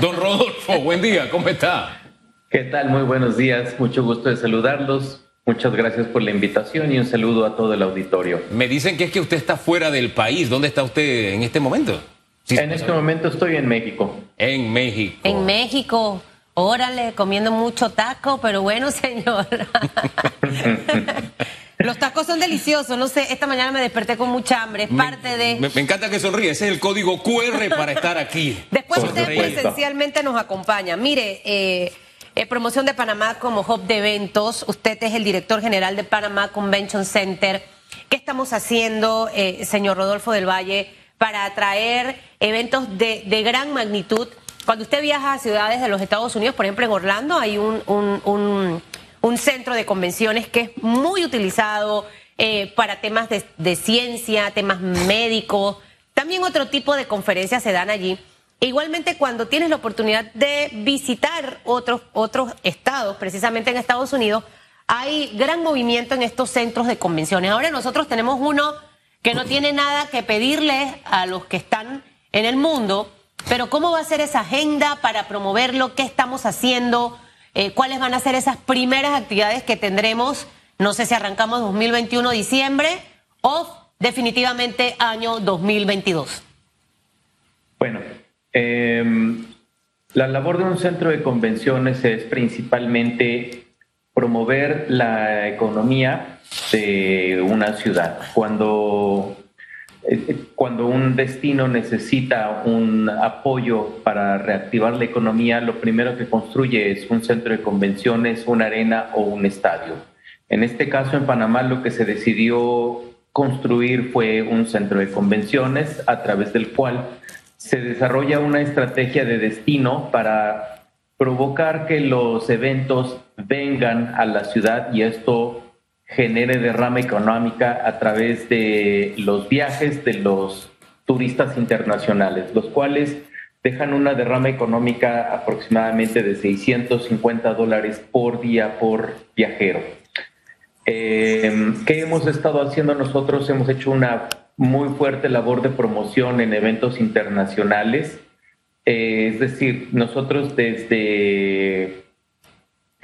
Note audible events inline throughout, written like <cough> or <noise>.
Don Rodolfo, buen día, ¿cómo está? ¿Qué tal? Muy buenos días, mucho gusto de saludarlos. Muchas gracias por la invitación y un saludo a todo el auditorio. Me dicen que es que usted está fuera del país. ¿Dónde está usted en este momento? en este momento estoy en México. En México. En México. Órale, comiendo mucho taco, pero bueno, señor. <laughs> Los tacos son deliciosos, no sé, esta mañana me desperté con mucha hambre, es parte de... Me, encanta que sonríe, ese es el código QR para estar aquí. <laughs> Después usted presencialmente nos acompaña. Mire, eh, eh, promoción de Panamá como hub de eventos, usted es el director general de Panamá Convention Center. ¿Qué estamos haciendo, eh, señor Rodolfo del Valle, para atraer eventos de, de gran magnitud? Cuando usted viaja a ciudades de los Estados Unidos, por ejemplo en Orlando, hay un, un, un, centro de convenciones que es muy utilizado eh, para temas de, de, ciencia, temas médicos. También otro tipo de conferencias se dan allí. E igualmente, cuando tienes la oportunidad de visitar otros, otros estados, precisamente en Estados Unidos, hay gran movimiento en estos centros de convenciones. Ahora nosotros tenemos uno que no tiene nada que pedirle a los que están en el mundo pero ¿cómo va a ser esa agenda para promoverlo? ¿Qué estamos haciendo? Eh, ¿Cuáles van a ser esas primeras actividades que tendremos? No sé si arrancamos 2021 diciembre o definitivamente año 2022. Bueno, em, la labor de un centro de convenciones es principalmente promover la economía de una ciudad. Cuando cuando un destino necesita un apoyo para reactivar la economía, lo primero que construye es un centro de convenciones, una arena o un estadio. En este caso, en Panamá, lo que se decidió construir fue un centro de convenciones a través del cual se desarrolla una estrategia de destino para provocar que los eventos vengan a la ciudad y esto genere derrama económica a través de los viajes de los turistas internacionales, los cuales dejan una derrama económica aproximadamente de 650 dólares por día por viajero. Em, ¿Qué hemos estado haciendo nosotros? Hemos hecho una muy fuerte labor de promoción en eventos internacionales. Eh, es decir, nosotros desde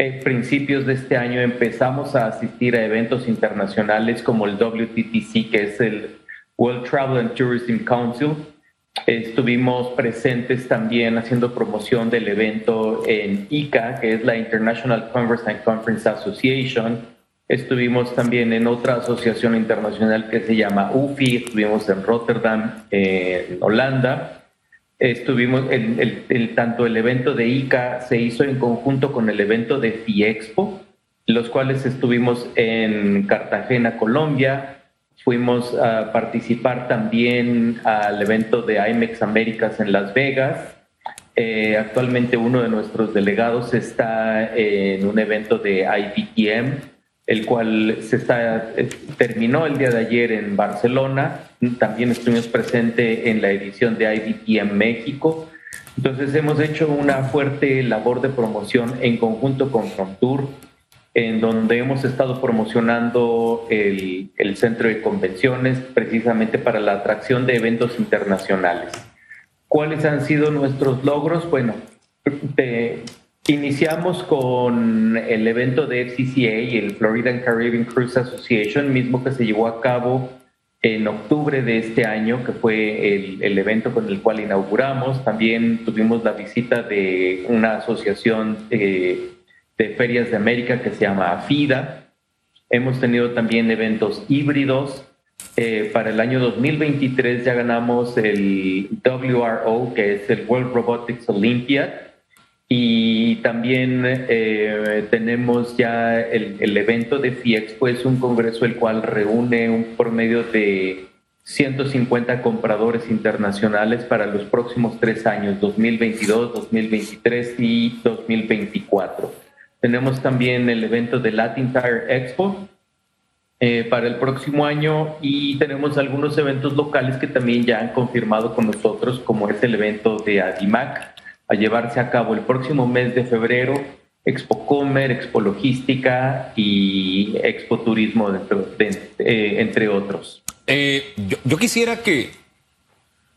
en principios de este año empezamos a asistir a eventos internacionales como el WTTC, que es el World Travel and Tourism Council. Estuvimos presentes también haciendo promoción del evento en ICA, que es la International Congress and Conference Association. Estuvimos también en otra asociación internacional que se llama UFI, estuvimos en Rotterdam, en Holanda Estuvimos, el, el, tanto el evento de ICA se hizo en conjunto con el evento de FIEXPO, los cuales estuvimos en Cartagena, Colombia. Fuimos a participar también al evento de IMEX Américas en Las Vegas. Eh, actualmente uno de nuestros delegados está en un evento de IBTM, el cual se está, eh, terminó el día de ayer en Barcelona también estuvimos presentes en la edición de IDT en México. Entonces hemos hecho una fuerte labor de promoción en conjunto con Frontour, en donde hemos estado promocionando el, el centro de convenciones precisamente para la atracción de eventos internacionales. ¿Cuáles han sido nuestros logros? Bueno, iniciamos con el evento de FCCA, el Florida Caribbean Cruise Association, mismo que se llevó a cabo en octubre de este año, que fue el, evento con el cual inauguramos. También tuvimos la visita de una asociación eh, de ferias de América que se llama AFIDA. Hemos tenido también eventos híbridos. Eh, para el año 2023 ya ganamos el WRO, que es el World Robotics Olympiad y también eh, tenemos ya el, evento de FIEXPO, es un congreso el cual reúne un promedio de 150 compradores internacionales para los próximos tres años, 2022, 2023 y 2024. Tenemos también el evento de Latin Tire Expo eh, para el próximo año y tenemos algunos eventos locales que también ya han confirmado con nosotros, como es el evento de ADIMAC a llevarse a cabo el próximo mes de febrero Expo Comer, Expo Logística y Expo Turismo, entre, eh, otros. Eh, yo, quisiera que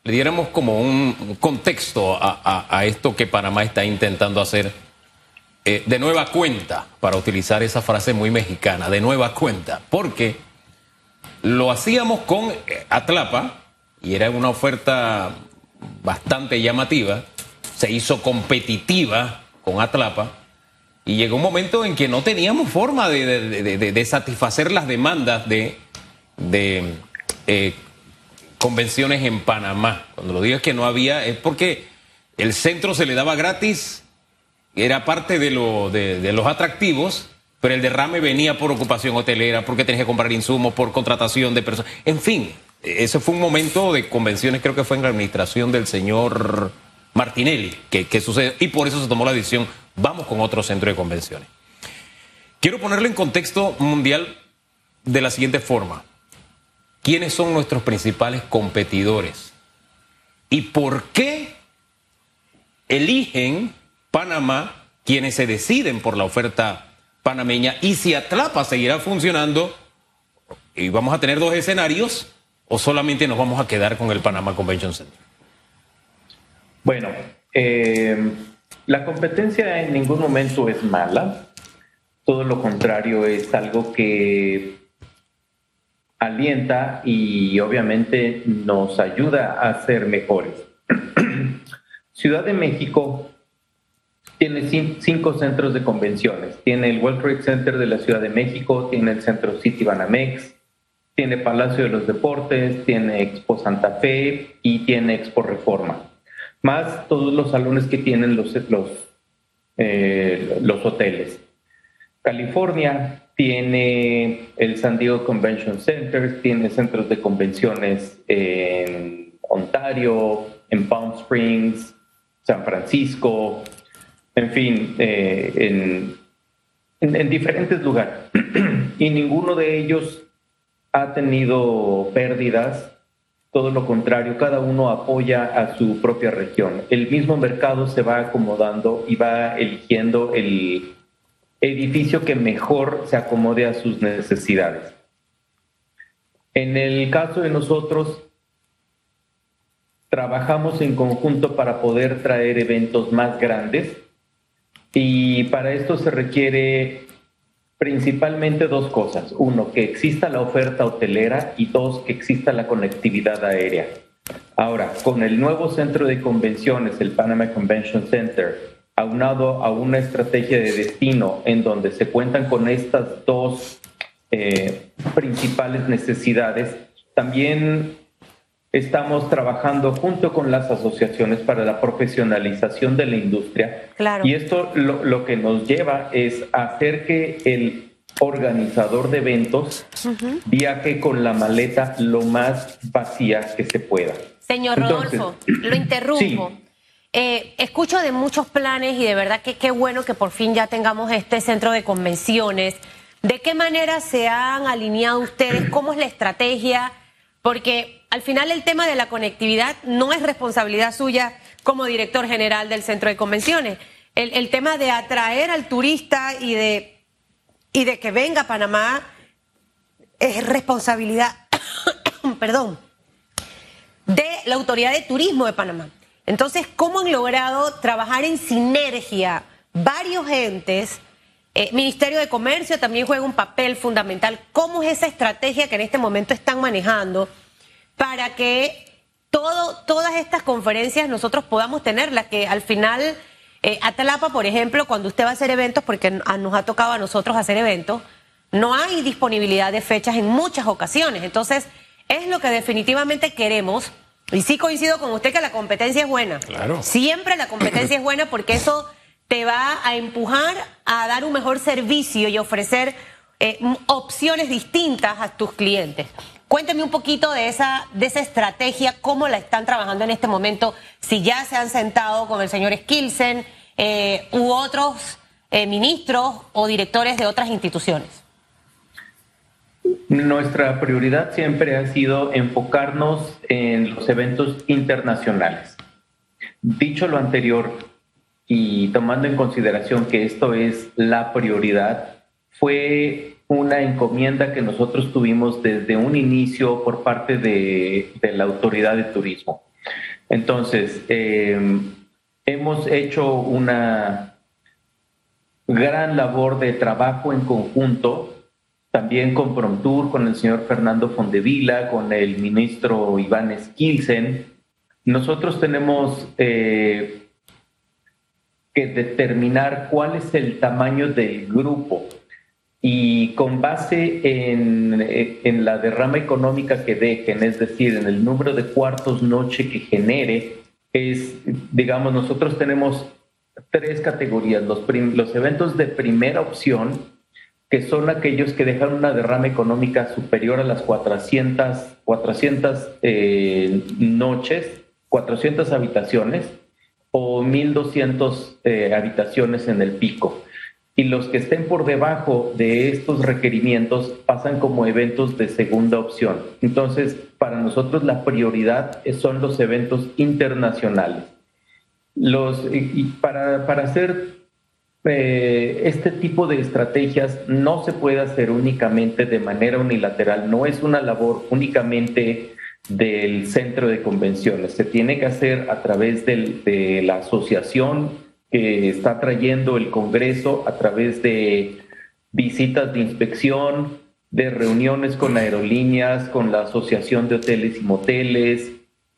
le diéramos como un contexto a, esto que Panamá está intentando hacer eh, de nueva cuenta, para utilizar esa frase muy mexicana, de nueva cuenta, porque lo hacíamos con Atlapa y era una oferta bastante llamativa, se hizo competitiva con Atlapa y llegó un momento en que no teníamos forma de, satisfacer las demandas de, eh, convenciones en Panamá. Cuando lo digo es que no había, es porque el centro se le daba gratis, era parte de, lo, de, los atractivos, pero el derrame venía por ocupación hotelera, porque tenías que comprar insumos, por contratación de personas. En fin, ese fue un momento de convenciones, creo que fue en la administración del señor Martinelli, que, sucede, y por eso se tomó la decisión, vamos con otro centro de convenciones. Quiero ponerle en contexto mundial de la siguiente forma. ¿Quiénes son nuestros principales competidores? ¿Y por qué eligen Panamá quienes se deciden por la oferta panameña? Y si Atlapa seguirá funcionando y vamos a tener dos escenarios o solamente nos vamos a quedar con el Panamá Convention Center. Bueno, eh, la competencia en ningún momento es mala. Todo lo contrario, es algo que alienta y obviamente nos ayuda a ser mejores. <clears throat> Ciudad de México tiene cinco centros de convenciones. Tiene el World Trade Center de la Ciudad de México, tiene el Centro City Banamex, tiene Palacio de los Deportes, tiene Expo Santa Fe y tiene Expo Reforma. Más todos los salones que tienen los, los, eh, los hoteles. California tiene el San Diego Convention Center, tiene centros de convenciones en Ontario, en Palm Springs, San Francisco, en fin, eh, en, en diferentes lugares. <clears throat> y ninguno de ellos ha tenido pérdidas, todo lo contrario, cada uno apoya a su propia región. El mismo mercado se va acomodando y va eligiendo el edificio que mejor se acomode a sus necesidades. En el caso de nosotros, trabajamos en conjunto para poder traer eventos más grandes y para esto se requiere principalmente dos cosas. Uno, que exista la oferta hotelera y dos, que exista la conectividad aérea. Ahora, con el nuevo centro de convenciones, el Panama Convention Center, aunado a una estrategia de destino en donde se cuentan con estas dos eh, principales necesidades, también estamos trabajando junto con las asociaciones para la profesionalización de la industria. Y esto lo, que nos lleva es hacer que el organizador de eventos viaje con la maleta lo más vacía que se pueda. Señor Rodolfo, lo interrumpo. Eh, escucho de muchos planes y de verdad que qué bueno que por fin ya tengamos este centro de convenciones. ¿De qué manera se han alineado ustedes? ¿Cómo es la estrategia? Porque al final el tema de la conectividad no es responsabilidad suya como director general del centro de convenciones. El, tema de atraer al turista y de, y de que venga a Panamá es responsabilidad, <coughs> perdón, de la autoridad de turismo de Panamá. Entonces, ¿cómo han logrado trabajar en sinergia varios entes? Eh, Ministerio de Comercio también juega un papel fundamental. ¿Cómo es esa estrategia que en este momento están manejando para que todo, todas estas conferencias nosotros podamos tenerlas? Que al final, eh, Atalapa, por ejemplo, cuando usted va a hacer eventos, porque nos ha tocado a nosotros hacer eventos, no hay disponibilidad de fechas en muchas ocasiones. Entonces, es lo que definitivamente queremos y sí coincido con usted que la competencia es buena. Claro. Siempre la competencia es buena porque eso te va a empujar a dar un mejor servicio y ofrecer eh, opciones distintas a tus clientes. Cuénteme un poquito de esa, de esa estrategia, cómo la están trabajando en este momento, si ya se han sentado con el señor Skilsen eh, u otros eh, ministros o directores de otras instituciones. Nuestra prioridad siempre ha sido enfocarnos en los eventos internacionales. Dicho lo anterior y tomando en consideración que esto es la prioridad, fue una encomienda que nosotros tuvimos desde un inicio por parte de, la autoridad de turismo. Entonces, em, hemos hecho una gran labor de trabajo en conjunto, también con Promtur, con el señor Fernando Fondevila, con el ministro Iván Skilsen. Nosotros tenemos eh, que determinar cuál es el tamaño del grupo y con base en, en, la derrama económica que dejen, es decir, en el número de cuartos noche que genere, es, digamos, nosotros tenemos tres categorías. Los, los eventos de primera opción, que son aquellos que dejan una derrama económica superior a las 400, 400 eh, noches, 400 habitaciones o 1.200 eh, habitaciones en el pico y los que estén por debajo de estos requerimientos pasan como eventos de segunda opción. Entonces, para nosotros la prioridad son los eventos internacionales. Los, y para, para hacer eh, este tipo de estrategias no se puede hacer únicamente de manera unilateral, no es una labor únicamente del centro de convenciones, se tiene que hacer a través de la asociación que está trayendo el Congreso a través de visitas de inspección, de reuniones con aerolíneas, con la Asociación de Hoteles y Moteles,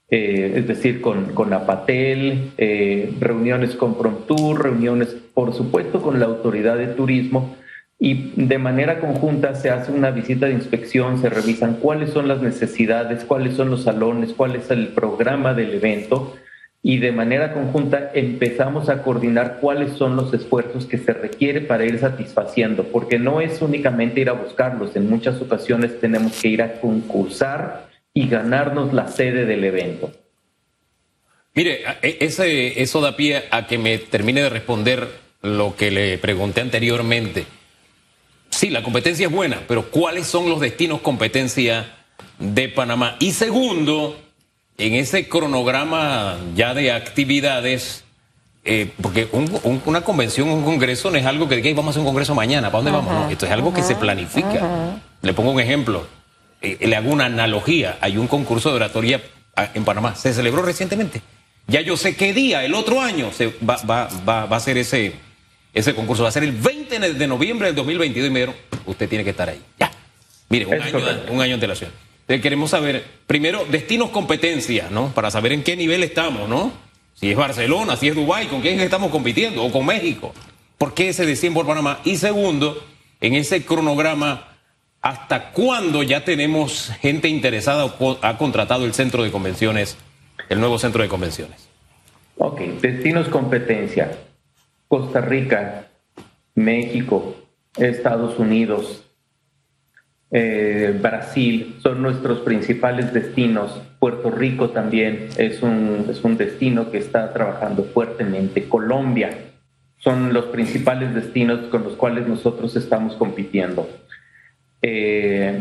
eh, es decir, con, con Apatel, eh, reuniones con Promptur, reuniones, por supuesto, con la Autoridad de Turismo. Y de manera conjunta se hace una visita de inspección, se revisan cuáles son las necesidades, cuáles son los salones, cuál es el programa del evento y de manera conjunta empezamos a coordinar cuáles son los esfuerzos que se requiere para ir satisfaciendo, porque no es únicamente ir a buscarlos, en muchas ocasiones tenemos que ir a concursar y ganarnos la sede del evento. Mire, e, ese, eso da pie a que me termine de responder lo que le pregunté anteriormente. Sí, la competencia es buena, pero ¿cuáles son los destinos competencia de Panamá? Y segundo, en ese cronograma ya de actividades, eh, porque una convención, un congreso no es algo que diga, vamos a hacer un congreso mañana, ¿para dónde vamos? esto es algo que se planifica. Le pongo un ejemplo, eh, le hago una analogía. Hay un concurso de oratoria ah, en Panamá, se celebró recientemente. Ya yo sé qué día, el otro año, se va, va, va, va a ser ese, ese concurso. Va a ser el 20 de noviembre del 2022 y me dijeron, usted tiene que estar ahí. Ya. Mire, un, año, un año de antelación queremos saber, primero, destinos competencia, ¿no? Para saber en qué nivel estamos, ¿no? Si es Barcelona, si es Dubái, con quién estamos compitiendo, o con México. ¿Por qué ese destino por Panamá? Y segundo, en ese cronograma, ¿hasta cuándo ya tenemos gente interesada o ha contratado el centro de convenciones, el nuevo centro de convenciones? Ok, destinos competencia. Costa Rica, México, Estados Unidos, eh, Brasil son nuestros principales destinos. Puerto Rico también es un, es un destino que está trabajando fuertemente. Colombia son los principales destinos con los cuales nosotros estamos compitiendo. Eh,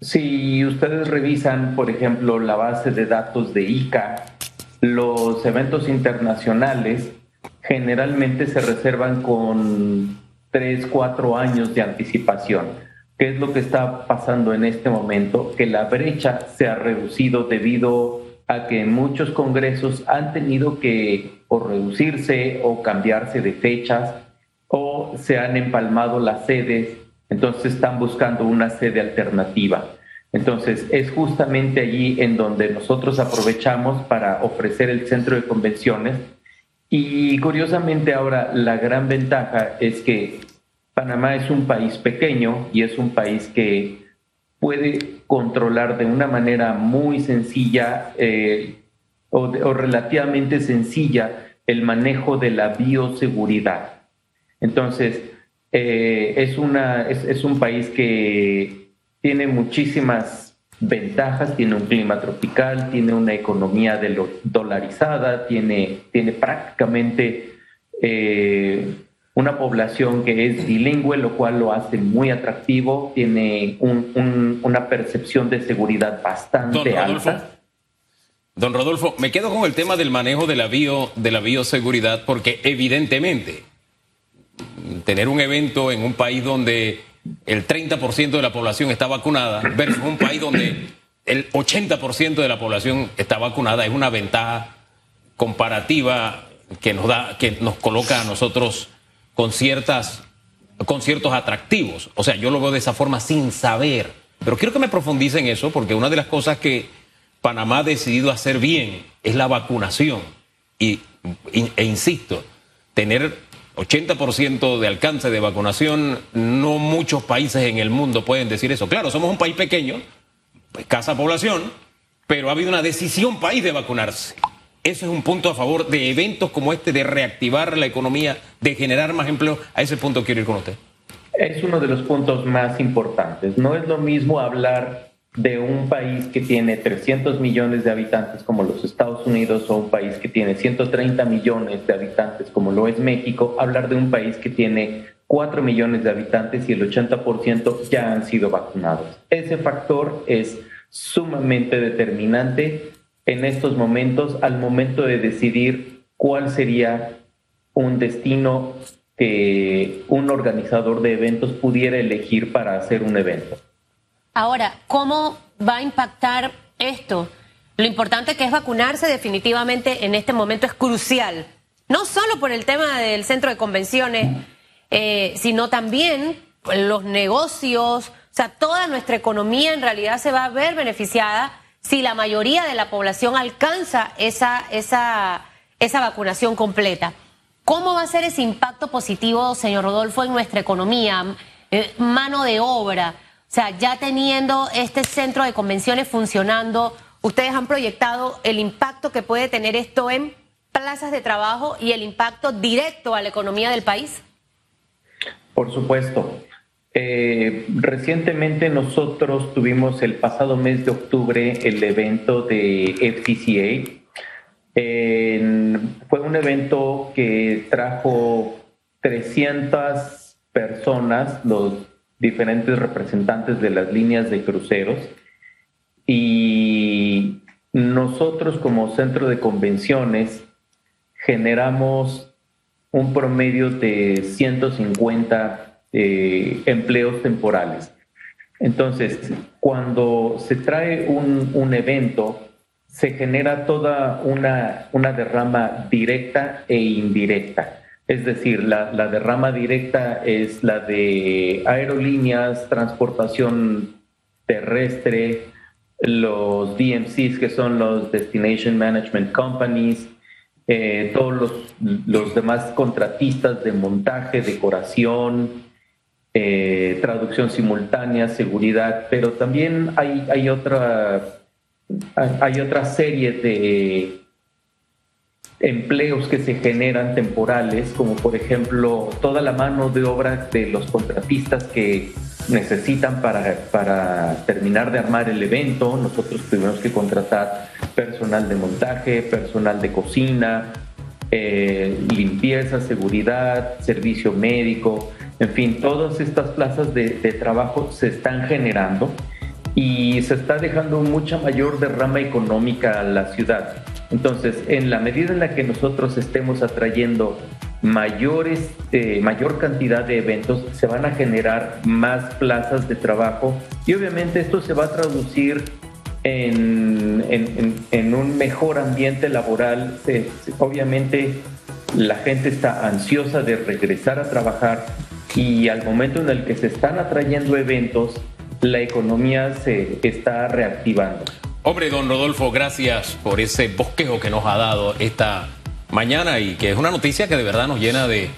si ustedes revisan, por ejemplo, la base de datos de ICA, los eventos internacionales generalmente se reservan con tres, cuatro años de anticipación ¿Qué es lo que está pasando en este momento? Que la brecha se ha reducido debido a que muchos congresos han tenido que o reducirse o cambiarse de fechas o se han empalmado las sedes, entonces están buscando una sede alternativa. Entonces es justamente allí en donde nosotros aprovechamos para ofrecer el centro de convenciones y curiosamente ahora la gran ventaja es que Panamá es un país pequeño y es un país que puede controlar de una manera muy sencilla eh, o, relativamente sencilla el manejo de la bioseguridad. Entonces, eh, es, una, es, un país que tiene muchísimas ventajas, tiene un clima tropical, tiene una economía de dolarizada, tiene, tiene prácticamente eh, una población que es bilingüe, lo cual lo hace muy atractivo, tiene una percepción de seguridad bastante alta. Don Rodolfo, me quedo con el tema del manejo de la, bio, de la bioseguridad porque evidentemente tener un evento en un país donde el 30% de la población está vacunada versus un país donde el 80% de la población está vacunada es una ventaja comparativa que nos da, que nos coloca a nosotros con ciertas, con ciertos atractivos. O sea, yo lo veo de esa forma sin saber. Pero quiero que me profundice en eso, porque una de las cosas que Panamá ha decidido hacer bien es la vacunación. Y, e insisto, tener 80% de alcance de vacunación, no muchos países en el mundo pueden decir eso. Claro, somos un país pequeño, escasa población, pero ha habido una decisión país de vacunarse. Eso es un punto a favor de eventos como este, de reactivar la economía, de generar más empleo. A ese punto quiero ir con usted. Es uno de los puntos más importantes. No es lo mismo hablar de un país que tiene 300 millones de habitantes como los Estados Unidos o un país que tiene 130 millones de habitantes como lo es México, hablar de un país que tiene 4 millones de habitantes y el 80% ya han sido vacunados. Ese factor es sumamente determinante en estos momentos al momento de decidir cuál sería un destino que un organizador de eventos pudiera elegir para hacer un evento. Ahora, ¿cómo va a impactar esto? Lo importante que es vacunarse definitivamente en este momento es crucial, no solo por el tema del centro de convenciones, eh, sino también los negocios, o sea, toda nuestra economía en realidad se va a ver beneficiada si la mayoría de la población alcanza esa, esa, esa vacunación completa. ¿Cómo va a ser ese impacto positivo, señor Rodolfo, en nuestra economía? Eh, mano de obra. O sea, ya teniendo este centro de convenciones funcionando, ustedes han proyectado el impacto que puede tener esto en plazas de trabajo y el impacto directo a la economía del país. Por supuesto. Eh, recientemente nosotros tuvimos el pasado mes de octubre el evento de FCCA. fue un evento que trajo 300 personas, los diferentes representantes de las líneas de cruceros, y nosotros como centro de convenciones generamos un promedio de 150 eh, empleos temporales. Entonces, cuando se trae un, evento, se genera toda una, una, derrama directa e indirecta. Es decir, la, la, derrama directa es la de aerolíneas, transportación terrestre, los DMCs, que son los Destination Management Companies, eh, todos los, demás contratistas de montaje, decoración, eh, traducción simultánea, seguridad, pero también hay, hay otra serie de empleos que se generan temporales, como por ejemplo toda la mano de obra de los contratistas que necesitan para, para terminar de armar el evento. Nosotros tuvimos que contratar personal de montaje, personal de cocina, eh, limpieza, seguridad, servicio médico. En fin, todas estas plazas de, trabajo se están generando y se está dejando mucha mayor derrama económica a la ciudad. Entonces, en la medida en la que nosotros estemos atrayendo mayores, eh, mayor cantidad de eventos, se van a generar más plazas de trabajo y obviamente esto se va a traducir en, en, un mejor ambiente laboral. obviamente la gente está ansiosa de regresar a trabajar y al momento en el que se están atrayendo eventos, la economía se está reactivando. Hombre, don Rodolfo, gracias por ese bosquejo que nos ha dado esta mañana y que es una noticia que de verdad nos llena de,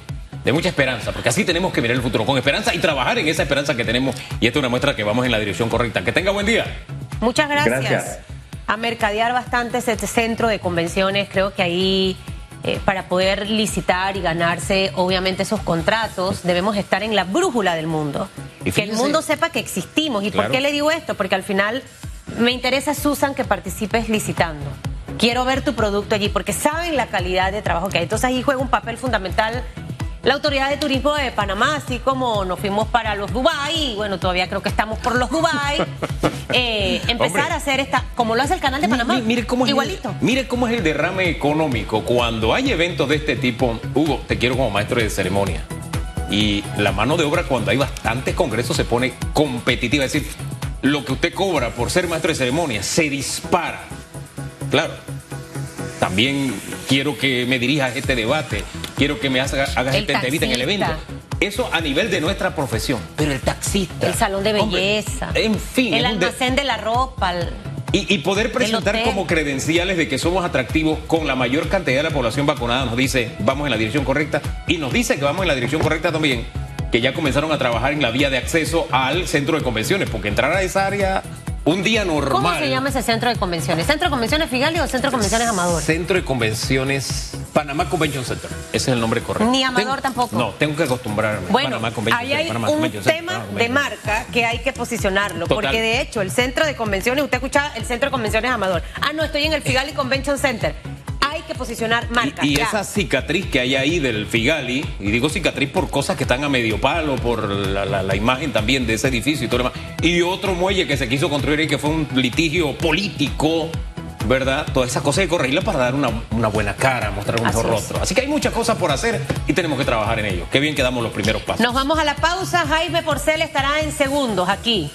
mucha esperanza, porque así tenemos que mirar el futuro con esperanza y trabajar en esa esperanza que tenemos y esto es una muestra que vamos en la dirección correcta. Que tenga buen día. Muchas gracias. A mercadear bastante este centro de convenciones, creo que ahí eh, para poder licitar y ganarse, obviamente, esos contratos, debemos estar en la brújula del mundo. que el mundo sepa que existimos. ¿Y por qué le digo esto? Porque al final me interesa, Susan, que participes licitando. Quiero ver tu producto allí porque saben la calidad de trabajo que hay. Entonces ahí juega un papel fundamental la Autoridad de Turismo de Panamá, así como nos fuimos para los Dubai, bueno, todavía creo que estamos por los Dubai, <laughs> eh, empezar a hacer esta, como lo hace el canal de Panamá, mire, cómo igualito. mire cómo es el derrame económico cuando hay eventos de este tipo. Hugo, te quiero como maestro de ceremonia. Y la mano de obra cuando hay bastantes congresos se pone competitiva, es decir, lo que usted cobra por ser maestro de ceremonia se dispara. Claro. También quiero que me dirijas este debate, quiero que me hagas, esta entrevista en el evento. Eso a nivel de nuestra profesión. Pero el taxista. El salón de belleza. en fin. El almacén de... la ropa. Y, poder presentar como credenciales de que somos atractivos con la mayor cantidad de la población vacunada nos dice vamos en la dirección correcta y nos dice que vamos en la dirección correcta también que ya comenzaron a trabajar en la vía de acceso al centro de convenciones, porque entrar a esa área un día normal. ¿Cómo se llama ese centro de convenciones? ¿Centro de convenciones Figali o centro de convenciones Amador? Centro de convenciones Panamá Convention Center. Ese es el nombre correcto. Ni Amador tampoco. No, tengo que acostumbrarme. Bueno, ahí hay un tema de marca que hay que posicionarlo, porque de hecho el centro de convenciones, usted escucha el centro de convenciones Amador. Ah, no, estoy en el Figali Convention Center hay que posicionar marca. Y, esa cicatriz que hay ahí del Figali, y digo cicatriz por cosas que están a medio palo, por la, imagen también de ese edificio y todo lo demás, y otro muelle que se quiso construir y que fue un litigio político. ¿verdad? Todas esas cosas hay que corregirlas para dar una, buena cara, mostrar un mejor rostro. Así que hay muchas cosas por hacer y tenemos que trabajar en ello. Qué bien que damos los primeros pasos. Nos vamos a la pausa. Jaime Porcel estará en segundos aquí.